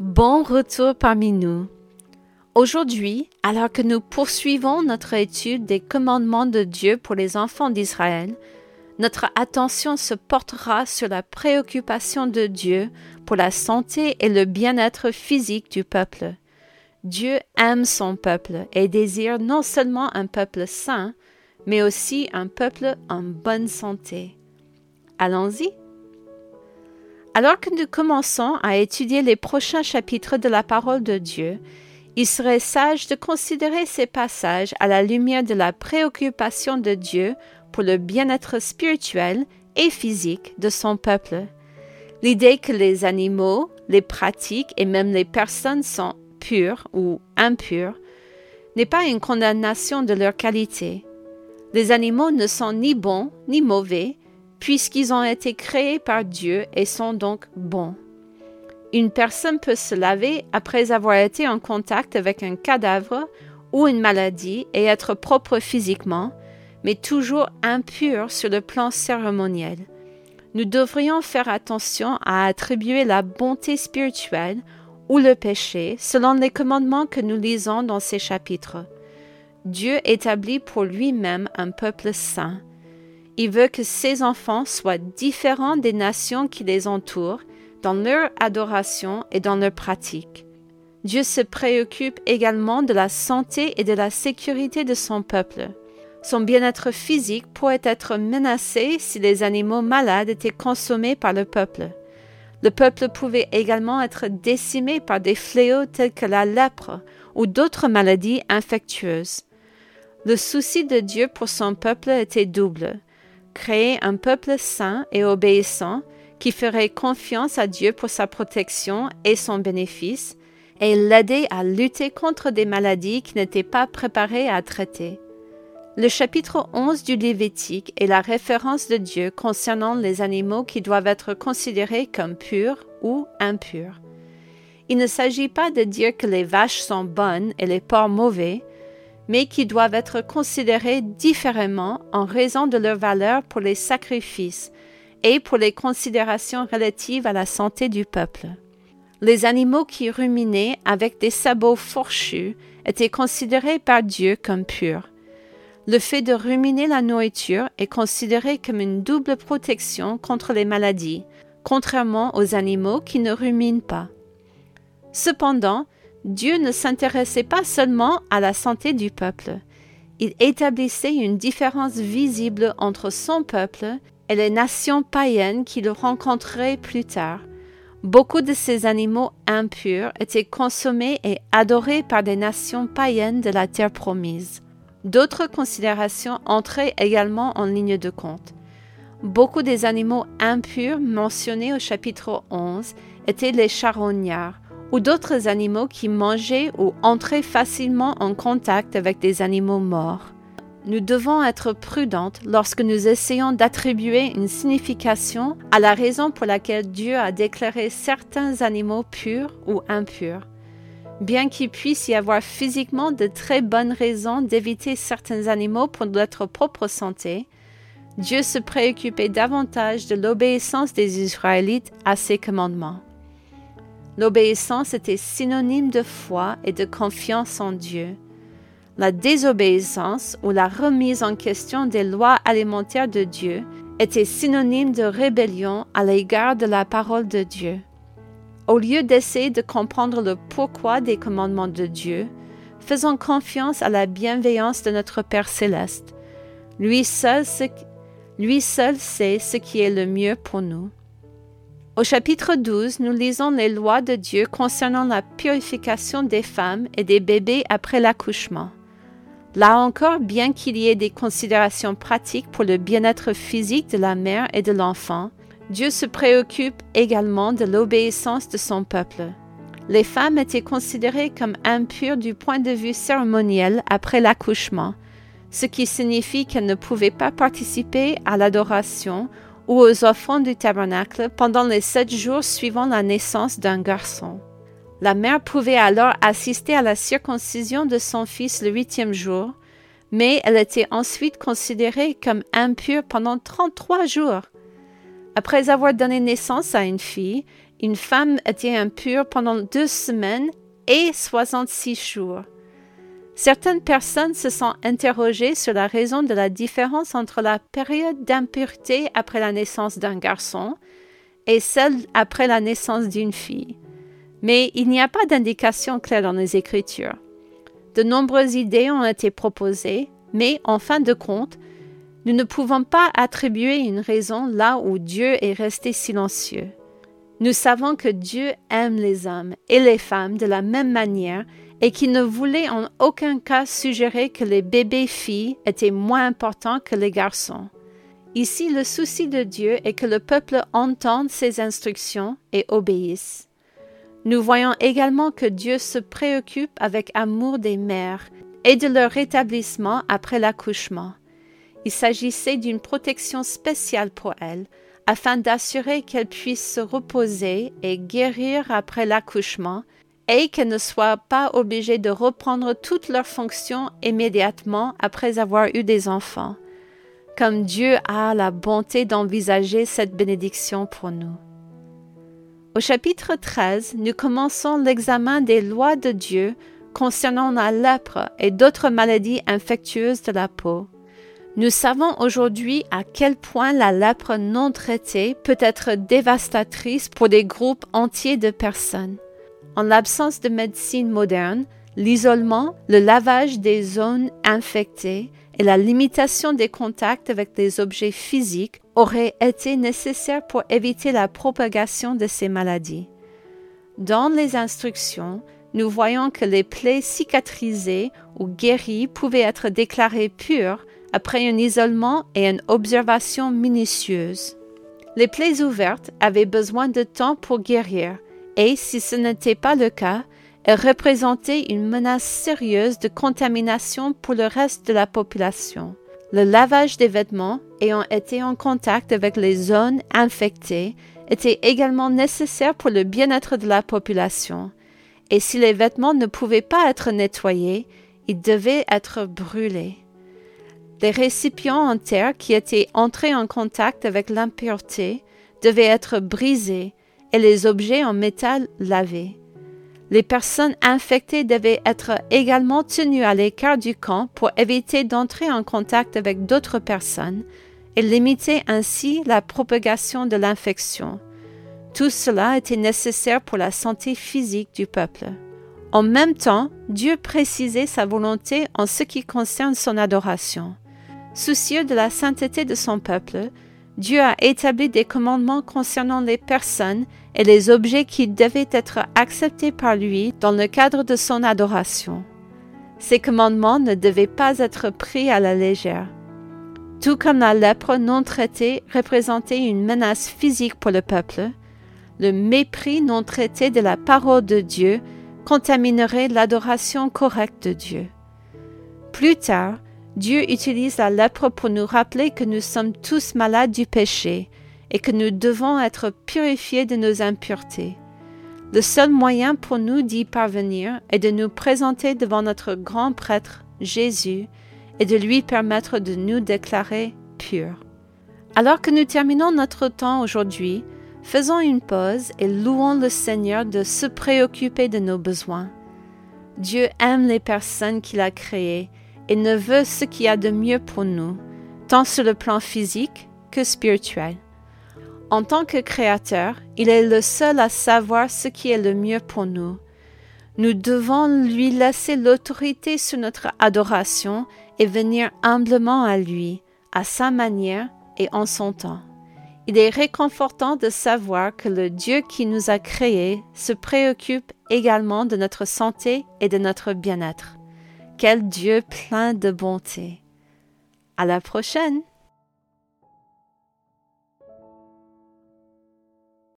Bon retour parmi nous. Aujourd'hui, alors que nous poursuivons notre étude des commandements de Dieu pour les enfants d'Israël, notre attention se portera sur la préoccupation de Dieu pour la santé et le bien-être physique du peuple. Dieu aime son peuple et désire non seulement un peuple sain, mais aussi un peuple en bonne santé. Allons-y. Alors que nous commençons à étudier les prochains chapitres de la parole de Dieu, il serait sage de considérer ces passages à la lumière de la préoccupation de Dieu pour le bien-être spirituel et physique de son peuple. L'idée que les animaux, les pratiques et même les personnes sont pures ou impures n'est pas une condamnation de leur qualité. Les animaux ne sont ni bons ni mauvais, puisqu'ils ont été créés par Dieu et sont donc bons. Une personne peut se laver après avoir été en contact avec un cadavre ou une maladie et être propre physiquement, mais toujours impure sur le plan cérémoniel. Nous devrions faire attention à attribuer la bonté spirituelle ou le péché selon les commandements que nous lisons dans ces chapitres. Dieu établit pour lui-même un peuple saint, il veut que ses enfants soient différents des nations qui les entourent dans leur adoration et dans leur pratique. Dieu se préoccupe également de la santé et de la sécurité de son peuple. Son bien-être physique pourrait être menacé si les animaux malades étaient consommés par le peuple. Le peuple pouvait également être décimé par des fléaux tels que la lèpre ou d'autres maladies infectieuses. Le souci de Dieu pour son peuple était double créer un peuple saint et obéissant qui ferait confiance à Dieu pour sa protection et son bénéfice, et l'aider à lutter contre des maladies qui n'étaient pas préparées à traiter. Le chapitre 11 du Lévitique est la référence de Dieu concernant les animaux qui doivent être considérés comme purs ou impurs. Il ne s'agit pas de dire que les vaches sont bonnes et les porcs mauvais, mais qui doivent être considérés différemment en raison de leur valeur pour les sacrifices et pour les considérations relatives à la santé du peuple. Les animaux qui ruminaient avec des sabots fourchus étaient considérés par Dieu comme purs. Le fait de ruminer la nourriture est considéré comme une double protection contre les maladies, contrairement aux animaux qui ne ruminent pas. Cependant, Dieu ne s'intéressait pas seulement à la santé du peuple, il établissait une différence visible entre son peuple et les nations païennes qu'il rencontrerait plus tard. Beaucoup de ces animaux impurs étaient consommés et adorés par des nations païennes de la terre promise. D'autres considérations entraient également en ligne de compte. Beaucoup des animaux impurs mentionnés au chapitre 11 étaient les charognards, ou d'autres animaux qui mangeaient ou entraient facilement en contact avec des animaux morts. Nous devons être prudentes lorsque nous essayons d'attribuer une signification à la raison pour laquelle Dieu a déclaré certains animaux purs ou impurs. Bien qu'il puisse y avoir physiquement de très bonnes raisons d'éviter certains animaux pour notre propre santé, Dieu se préoccupait davantage de l'obéissance des Israélites à ses commandements. L'obéissance était synonyme de foi et de confiance en Dieu. La désobéissance ou la remise en question des lois alimentaires de Dieu était synonyme de rébellion à l'égard de la parole de Dieu. Au lieu d'essayer de comprendre le pourquoi des commandements de Dieu, faisons confiance à la bienveillance de notre Père céleste. Lui seul, lui seul sait ce qui est le mieux pour nous. Au chapitre 12, nous lisons les lois de Dieu concernant la purification des femmes et des bébés après l'accouchement. Là encore, bien qu'il y ait des considérations pratiques pour le bien-être physique de la mère et de l'enfant, Dieu se préoccupe également de l'obéissance de son peuple. Les femmes étaient considérées comme impures du point de vue cérémoniel après l'accouchement, ce qui signifie qu'elles ne pouvaient pas participer à l'adoration ou aux offrandes du tabernacle pendant les sept jours suivant la naissance d'un garçon. La mère pouvait alors assister à la circoncision de son fils le huitième jour, mais elle était ensuite considérée comme impure pendant 33 jours. Après avoir donné naissance à une fille, une femme était impure pendant deux semaines et 66 jours. Certaines personnes se sont interrogées sur la raison de la différence entre la période d'impureté après la naissance d'un garçon et celle après la naissance d'une fille. Mais il n'y a pas d'indication claire dans les Écritures. De nombreuses idées ont été proposées, mais en fin de compte, nous ne pouvons pas attribuer une raison là où Dieu est resté silencieux. Nous savons que Dieu aime les hommes et les femmes de la même manière et qu'il ne voulait en aucun cas suggérer que les bébés filles étaient moins importants que les garçons. Ici, le souci de Dieu est que le peuple entende ses instructions et obéisse. Nous voyons également que Dieu se préoccupe avec amour des mères et de leur rétablissement après l'accouchement. Il s'agissait d'une protection spéciale pour elles, afin d'assurer qu'elles puissent se reposer et guérir après l'accouchement, et qu'elles ne soient pas obligées de reprendre toutes leurs fonctions immédiatement après avoir eu des enfants, comme Dieu a la bonté d'envisager cette bénédiction pour nous. Au chapitre 13, nous commençons l'examen des lois de Dieu concernant la lèpre et d'autres maladies infectieuses de la peau. Nous savons aujourd'hui à quel point la lèpre non traitée peut être dévastatrice pour des groupes entiers de personnes. En l'absence de médecine moderne, l'isolement, le lavage des zones infectées et la limitation des contacts avec des objets physiques auraient été nécessaires pour éviter la propagation de ces maladies. Dans les instructions, nous voyons que les plaies cicatrisées ou guéries pouvaient être déclarées pures après un isolement et une observation minutieuse. Les plaies ouvertes avaient besoin de temps pour guérir, et si ce n'était pas le cas, elles représentaient une menace sérieuse de contamination pour le reste de la population. Le lavage des vêtements ayant été en contact avec les zones infectées était également nécessaire pour le bien-être de la population, et si les vêtements ne pouvaient pas être nettoyés, ils devaient être brûlés. Les récipients en terre qui étaient entrés en contact avec l'impureté devaient être brisés et les objets en métal lavés. Les personnes infectées devaient être également tenues à l'écart du camp pour éviter d'entrer en contact avec d'autres personnes et limiter ainsi la propagation de l'infection. Tout cela était nécessaire pour la santé physique du peuple. En même temps, Dieu précisait sa volonté en ce qui concerne son adoration. Soucieux de la sainteté de son peuple, Dieu a établi des commandements concernant les personnes et les objets qui devaient être acceptés par lui dans le cadre de son adoration. Ces commandements ne devaient pas être pris à la légère. Tout comme la lèpre non traitée représentait une menace physique pour le peuple, le mépris non traité de la parole de Dieu contaminerait l'adoration correcte de Dieu. Plus tard, Dieu utilise la lèpre pour nous rappeler que nous sommes tous malades du péché et que nous devons être purifiés de nos impuretés. Le seul moyen pour nous d'y parvenir est de nous présenter devant notre grand prêtre Jésus et de lui permettre de nous déclarer purs. Alors que nous terminons notre temps aujourd'hui, faisons une pause et louons le Seigneur de se préoccuper de nos besoins. Dieu aime les personnes qu'il a créées et ne veut ce qu'il y a de mieux pour nous, tant sur le plan physique que spirituel. En tant que Créateur, il est le seul à savoir ce qui est le mieux pour nous. Nous devons lui laisser l'autorité sur notre adoration et venir humblement à lui, à sa manière et en son temps. Il est réconfortant de savoir que le Dieu qui nous a créés se préoccupe également de notre santé et de notre bien-être. Quel Dieu plein de bonté. À la prochaine!